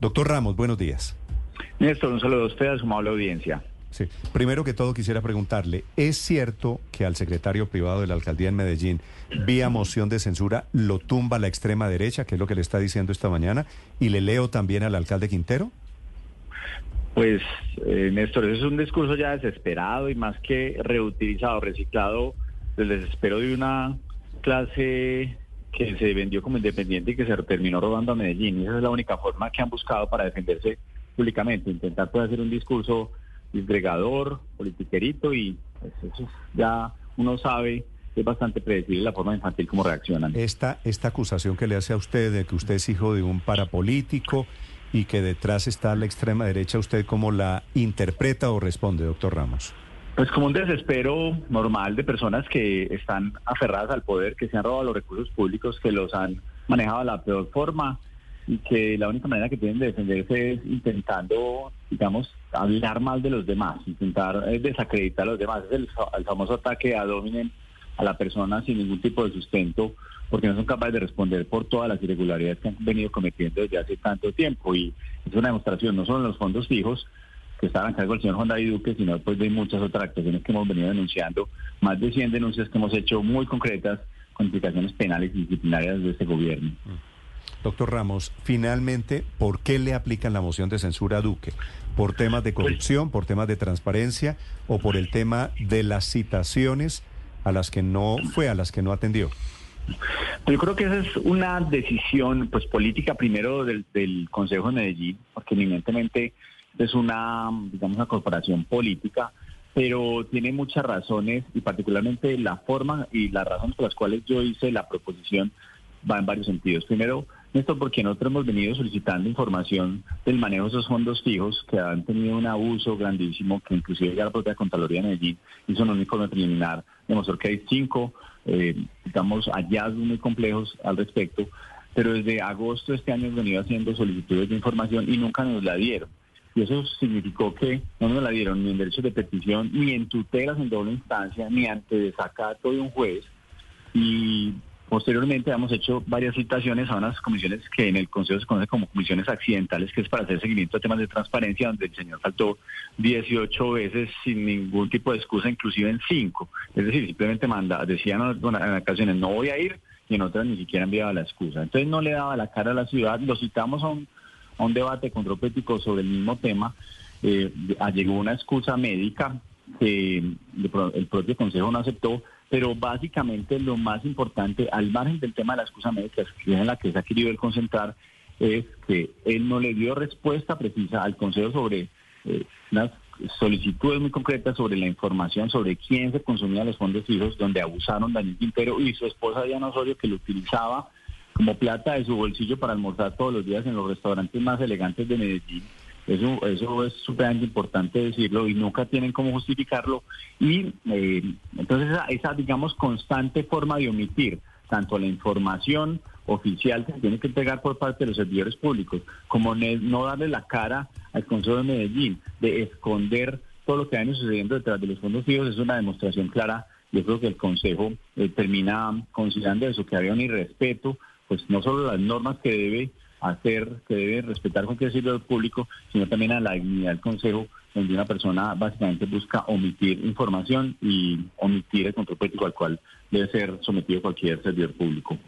Doctor Ramos, buenos días. Néstor, un saludo a usted, a su amable audiencia. Sí. Primero que todo quisiera preguntarle, ¿es cierto que al secretario privado de la alcaldía en Medellín, vía moción de censura, lo tumba la extrema derecha, que es lo que le está diciendo esta mañana? Y le leo también al alcalde Quintero. Pues, eh, Néstor, eso es un discurso ya desesperado y más que reutilizado, reciclado del desespero de una clase que se vendió como independiente y que se terminó robando a Medellín. Y esa es la única forma que han buscado para defenderse públicamente, intentar poder hacer un discurso disgregador, politiquerito y pues, eso ya uno sabe es bastante predecible la forma infantil como reaccionan. Esta, esta acusación que le hace a usted de que usted es hijo de un parapolítico y que detrás está la extrema derecha, ¿usted cómo la interpreta o responde, doctor Ramos? Pues como un desespero normal de personas que están aferradas al poder, que se han robado los recursos públicos, que los han manejado de la peor forma y que la única manera que tienen de defenderse es intentando, digamos, hablar mal de los demás, intentar eh, desacreditar a los demás. Es el, famoso ataque a dominen a la persona sin ningún tipo de sustento, porque no son capaces de responder por todas las irregularidades que han venido cometiendo desde hace tanto tiempo. Y es una demostración, no solo en los fondos fijos, que estaban a cargo del señor Juan David Duque, sino después de muchas otras actuaciones que hemos venido denunciando, más de 100 denuncias que hemos hecho muy concretas con implicaciones penales y disciplinarias de este gobierno. Mm. Doctor Ramos, finalmente, ¿por qué le aplican la moción de censura a Duque? ¿Por temas de corrupción, por temas de transparencia o por el tema de las citaciones a las que no fue, a las que no atendió? Yo creo que esa es una decisión pues política primero del, Consejo de Medellín, porque evidentemente es una, digamos, una corporación política, pero tiene muchas razones y particularmente la forma y las razones por las cuales yo hice la proposición va en varios sentidos. Primero, esto porque nosotros hemos venido solicitando información del manejo de esos fondos fijos que han tenido un abuso grandísimo, que inclusive ya la propia Contraloría de Medellín hizo un informe preliminar, demostró que hay cinco, eh, digamos, hallazgos muy complejos al respecto, pero desde agosto de este año hemos venido haciendo solicitudes de información y nunca nos la dieron. Y eso significó que no nos la dieron ni en derechos de petición, ni en tutelas en doble instancia, ni ante desacato de un juez. Y Posteriormente hemos hecho varias citaciones a unas comisiones que en el Consejo se conocen como comisiones accidentales, que es para hacer seguimiento a temas de transparencia, donde el señor faltó 18 veces sin ningún tipo de excusa, inclusive en 5. Es decir, simplemente manda, decían en ocasiones no voy a ir y en otras ni siquiera enviaba la excusa. Entonces no le daba la cara a la ciudad, lo citamos a un, a un debate contropético sobre el mismo tema, eh, llegó una excusa médica que el propio Consejo no aceptó, pero básicamente lo más importante, al margen del tema de la excusa médica, es en la que se ha querido el concentrar, es que él no le dio respuesta precisa al Consejo sobre eh, unas solicitudes muy concretas sobre la información sobre quién se consumía los fondos fijos, donde abusaron Daniel Quintero y su esposa Diana Osorio, que lo utilizaba como plata de su bolsillo para almorzar todos los días en los restaurantes más elegantes de Medellín eso, eso es súper importante decirlo y nunca tienen cómo justificarlo. Y eh, entonces esa, esa, digamos, constante forma de omitir tanto la información oficial que tiene que entregar por parte de los servidores públicos, como no darle la cara al Consejo de Medellín, de esconder todo lo que venido sucediendo detrás de los fondos fijos, es una demostración clara. Yo creo que el Consejo eh, termina considerando eso, que había un irrespeto, pues no solo las normas que debe hacer, que debe respetar cualquier servidor público, sino también a la dignidad del Consejo, donde una persona básicamente busca omitir información y omitir el control político al cual debe ser sometido cualquier servidor público.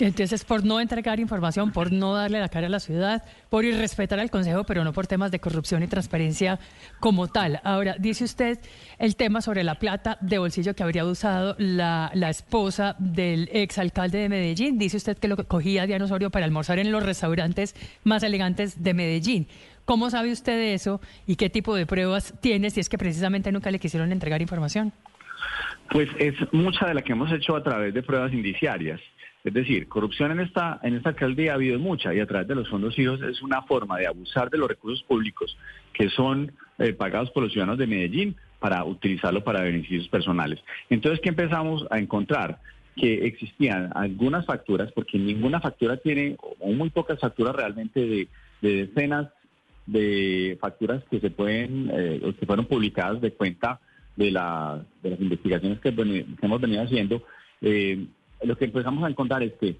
Entonces, por no entregar información, por no darle la cara a la ciudad, por irrespetar al Consejo, pero no por temas de corrupción y transparencia como tal. Ahora, dice usted el tema sobre la plata de bolsillo que habría usado la, esposa del exalcalde de Medellín. Dice usted que lo cogía Diana Osorio para almorzar en los restaurantes más elegantes de Medellín. ¿Cómo sabe usted eso y qué tipo de pruebas tiene si es que precisamente nunca le quisieron entregar información? Pues es mucha de la que hemos hecho a través de pruebas indiciarias. Es decir, corrupción en esta, en esta alcaldía ha habido mucha y a través de los fondos hijos es una forma de abusar de los recursos públicos que son eh, pagados por los ciudadanos de Medellín para utilizarlo para beneficios personales. Entonces, ¿qué empezamos a encontrar? Que existían algunas facturas, porque ninguna factura tiene, o muy pocas facturas realmente de, decenas de facturas que se pueden, eh, que fueron publicadas de cuenta de las investigaciones que, hemos venido haciendo. Eh, lo que empezamos a encontrar es que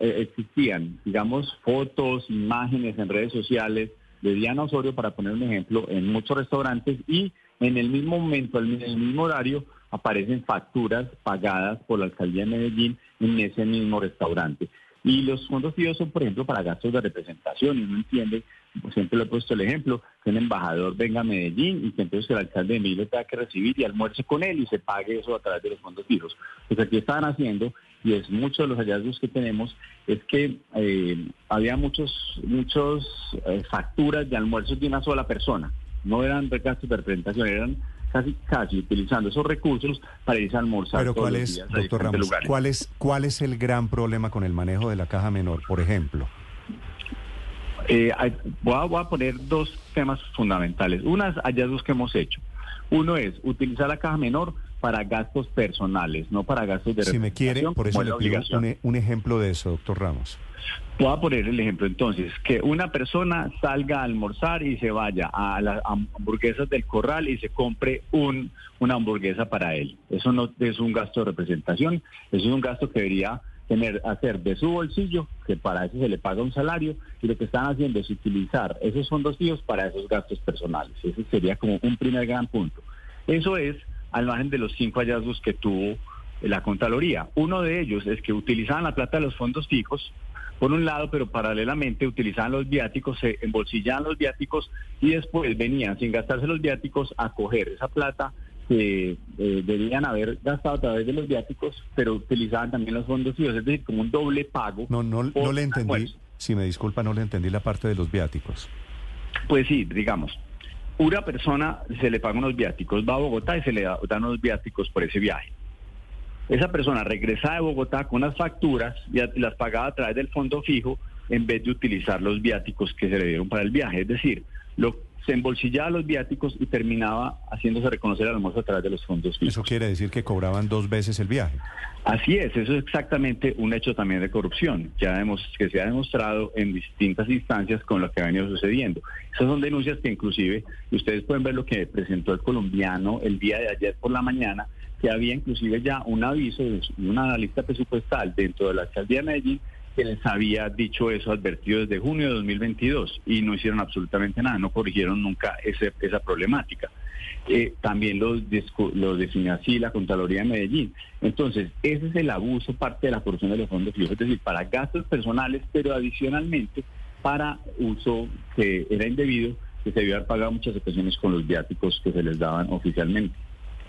eh, existían, digamos, fotos, imágenes en redes sociales de Diana Osorio, para poner un ejemplo, en muchos restaurantes y en el mismo momento, en el mismo horario, aparecen facturas pagadas por la alcaldía de Medellín en ese mismo restaurante. Y los fondos FIDO son, por ejemplo, para gastos de representación. Y uno entiende, siempre lo he puesto el ejemplo, que un embajador venga a Medellín y que entonces el alcalde de Medellín tenga que recibir y almuerce con él y se pague eso a través de los fondos fijos. Pues aquí estaban haciendo, y es muchos de los hallazgos que tenemos, es que eh, había muchos, muchos eh, facturas de almuerzos de una sola persona. No eran gastos de representación, eran casi casi utilizando esos recursos para irse a almorzar. Pero ¿cuál es, doctor Ramos, ¿cuál es, cuál es el gran problema con el manejo de la caja menor, por ejemplo? Eh, voy, a, poner dos temas fundamentales. Unas hallazgos que hemos hecho. Uno es utilizar la caja menor para gastos personales, no para gastos de Si me quiere, por eso le pido un ejemplo de eso, doctor Ramos. Voy a poner el ejemplo entonces, que una persona salga a almorzar y se vaya a las hamburguesas del corral y se compre un, una hamburguesa para él. Eso no es un gasto de representación, eso es un gasto que debería tener, hacer de su bolsillo, que para eso se le paga un salario, y lo que están haciendo es utilizar esos fondos fijos para esos gastos personales. Ese sería como un primer gran punto. Eso es al margen de los cinco hallazgos que tuvo la Contraloría. Uno de ellos es que utilizaban la plata de los fondos fijos por un lado, pero paralelamente utilizaban los viáticos, se embolsillaban los viáticos y después venían sin gastarse los viáticos a coger esa plata que eh, debían haber gastado a través de los viáticos, pero utilizaban también los fondos fijos, es decir, como un doble pago. No, no, no le entendí, si me disculpa, no le entendí la parte de los viáticos. Pues sí, digamos, una persona se le paga unos viáticos, va a Bogotá y se le dan unos viáticos por ese viaje. Esa persona regresaba de Bogotá con unas facturas y las pagaba a través del fondo fijo en vez de utilizar los viáticos que se le dieron para el viaje. Es decir, lo, se embolsillaba los viáticos y terminaba haciéndose reconocer el almuerzo a través de los fondos fijos. Eso quiere decir que cobraban dos veces el viaje. Así es, eso es exactamente un hecho también de corrupción, ya hemos, que se ha demostrado en distintas instancias con lo que ha venido sucediendo. Esas son denuncias que inclusive, ustedes pueden ver lo que presentó el colombiano el día de ayer por la mañana, que había inclusive ya un aviso de una analista presupuestal dentro de la alcaldía de Medellín que les había dicho eso advertido desde junio de 2022 y no hicieron absolutamente nada, no corrigieron nunca ese, esa problemática. Eh, también lo, lo define así la Contraloría de Medellín. Entonces, ese es el abuso, parte de la corrupción de los fondos fijos, es decir, para gastos personales, pero adicionalmente para uso que era indebido, que se debió haber pagado muchas ocasiones con los viáticos que se les daban oficialmente.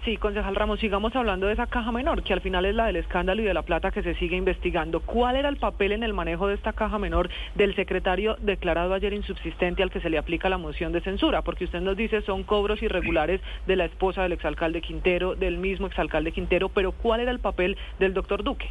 Sí, concejal Ramos, sigamos hablando de esa caja menor, que al final es la del escándalo y de la plata que se sigue investigando. ¿Cuál era el papel en el manejo de esta caja menor del secretario declarado ayer insubsistente al que se le aplica la moción de censura? Porque usted nos dice son cobros irregulares de la esposa del exalcalde Quintero, del mismo exalcalde Quintero, pero ¿cuál era el papel del doctor Duque?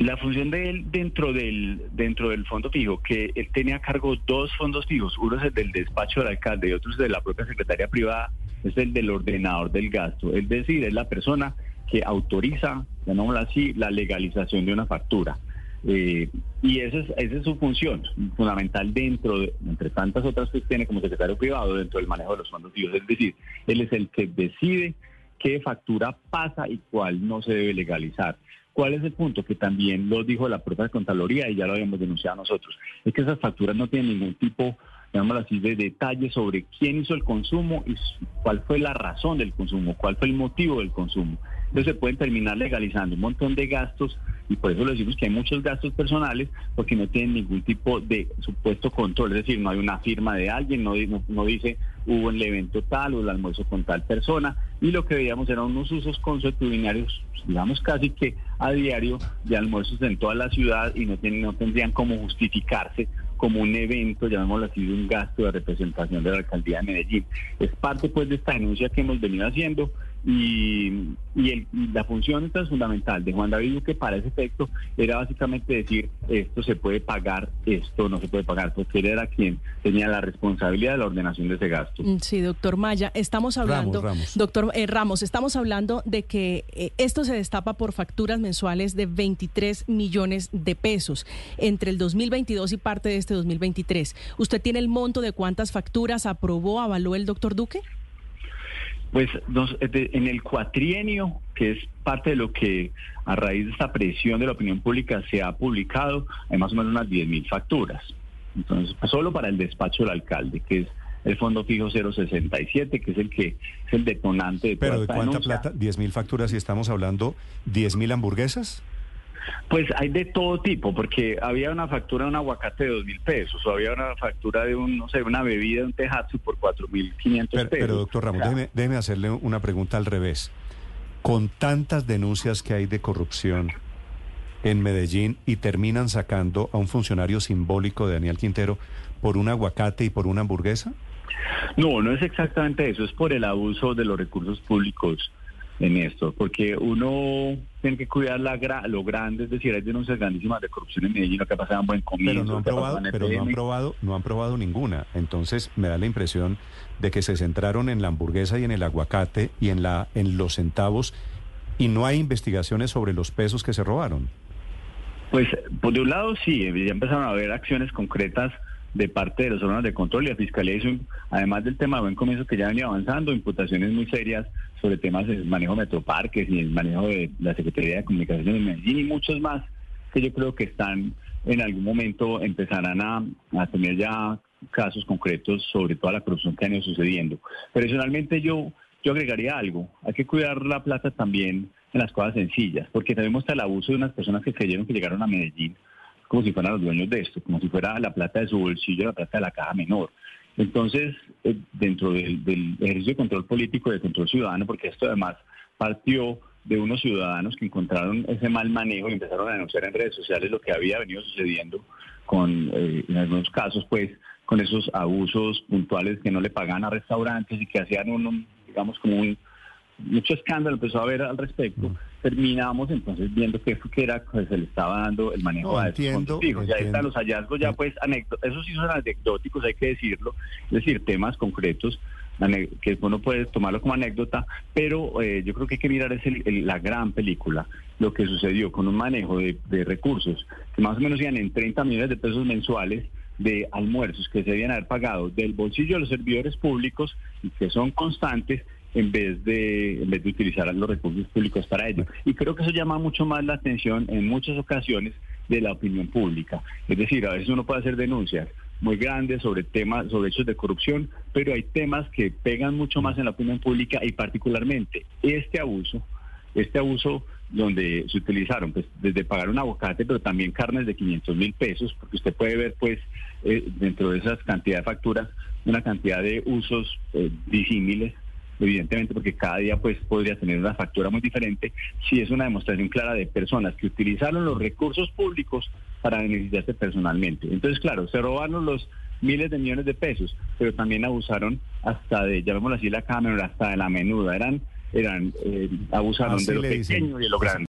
La función de él dentro del dentro del fondo fijo, que él tenía a cargo dos fondos fijos, uno es el del despacho del alcalde y otro es de la propia secretaria privada, es el del ordenador del gasto. Es decir, es la persona que autoriza, llamémoslo así, la legalización de una factura. Eh, y esa es, su función fundamental dentro, de, entre tantas otras que tiene como secretario privado, dentro del manejo de los fondos fijos. Es decir, él es el que decide qué factura pasa y cuál no se debe legalizar. ¿Cuál es el punto? Que también lo dijo la propia Contraloría y ya lo habíamos denunciado nosotros. Es que esas facturas no tienen ningún tipo, digamos así, de detalle sobre quién hizo el consumo y cuál fue la razón del consumo, cuál fue el motivo del consumo. Entonces se pueden terminar legalizando un montón de gastos y por eso le decimos que hay muchos gastos personales porque no tienen ningún tipo de supuesto control, es decir, no hay una firma de alguien, no, no, dice hubo el evento tal o el almuerzo con tal persona y lo que veíamos eran unos usos consuetudinarios, digamos casi que a diario de almuerzos en toda la ciudad y no, tienen, no tendrían cómo justificarse como un evento, llamémoslo así, de un gasto de representación de la alcaldía de Medellín. Es parte pues de esta denuncia que hemos venido haciendo y, la función es fundamental de Juan David Duque para ese efecto era básicamente decir esto se puede pagar, esto no se puede pagar, porque él era quien tenía la responsabilidad de la ordenación de ese gasto. Mm, sí, doctor Maya, estamos hablando, doctor eh, Ramos, estamos hablando de que eh, esto se destapa por facturas mensuales de 23 millones de pesos entre el 2022 y parte de este 2023. ¿Usted tiene el monto de cuántas facturas aprobó, avaló el doctor Duque? Pues en el cuatrienio, que es parte de lo que a raíz de esta presión de la opinión pública se ha publicado, hay más o menos unas 10.000 facturas. Entonces, solo para el despacho del alcalde, que es el Fondo Fijo 067, que es el que es el detonante de ¿Pero de cuánta plata? ¿10.000 facturas y estamos hablando 10.000 hamburguesas? Pues hay de todo tipo, porque había una factura de un aguacate de dos mil pesos, o había una factura de un, no sé, una bebida un tejazo por cuatro mil quinientos pesos. Pero doctor Ramos, déjeme, hacerle una pregunta al revés. Con tantas denuncias que hay de corrupción en Medellín y terminan sacando a un funcionario simbólico de Daniel Quintero por un aguacate y por una hamburguesa? No, no es exactamente eso, es por el abuso de los recursos públicos en esto, porque uno tiene que cuidar la lo grande, es decir, hay denuncias grandísimas de corrupción en Medellín, lo que en Buen Comienzo. Pero no han probado, pero no han probado, no han probado ninguna. Entonces me da la impresión de que se centraron en la hamburguesa y en el aguacate y en la en los centavos y no hay investigaciones sobre los pesos que se robaron. Pues por de un lado sí, ya empezaron a haber acciones concretas de parte de los órganos de control y la Fiscalía hizo, además del tema de buen comienzo que ya venía avanzando, imputaciones muy serias sobre temas del manejo de metroparques y el manejo de la Secretaría de Comunicaciones de Medellín y muchos más que yo creo que están en algún momento empezarán a, a tener ya casos concretos sobre toda la corrupción que han ido sucediendo. Personalmente yo, yo agregaría algo, hay que cuidar la plata también en las cosas sencillas, porque tenemos el abuso de unas personas que creyeron que llegaron a Medellín como si fueran los dueños de esto, como si fuera la plata de su bolsillo, la plata de la caja menor. Entonces, eh, dentro del, ejercicio de control político y de control ciudadano, porque esto además partió de unos ciudadanos que encontraron ese mal manejo y empezaron a denunciar en redes sociales lo que había venido sucediendo con, eh, en algunos casos, pues, con esos abusos puntuales que no le pagan a restaurantes y que hacían un digamos, como un, mucho escándalo empezó a haber al respecto, mm. terminamos entonces viendo que, que era que se le estaba dando el manejo de entiendo, Ya están los hallazgos, ya pues anécdotas, esos sí son anecdóticos, hay que decirlo, es decir, temas concretos que uno puede tomarlo como anécdota, pero eh, yo creo que hay que mirar es la gran película, lo que sucedió con un manejo de, de recursos que más o menos iban en 30 millones de pesos mensuales de almuerzos que se debían haber pagado del bolsillo de los servidores públicos y que son constantes en vez de en vez de utilizar los recursos públicos para ello. Y creo que eso llama mucho más la atención en muchas ocasiones de la opinión pública. Es decir, a veces uno puede hacer denuncias muy grandes sobre temas, sobre hechos de corrupción, pero hay temas que pegan mucho más en la opinión pública y particularmente este abuso, este abuso donde se utilizaron pues desde pagar un aguacate, pero también carnes de 500 mil pesos, porque usted puede ver pues eh, dentro de esas cantidades de facturas una cantidad de usos eh, disímiles evidentemente porque cada día pues podría tener una factura muy diferente, si es una demostración clara de personas que utilizaron los recursos públicos para beneficiarse personalmente. Entonces, claro, se robaron los miles de millones de pesos, pero también abusaron hasta de, llamémoslo así, la cámara, hasta de la menuda, eran, eran eh, abusaron de lo pequeño y de lo grande.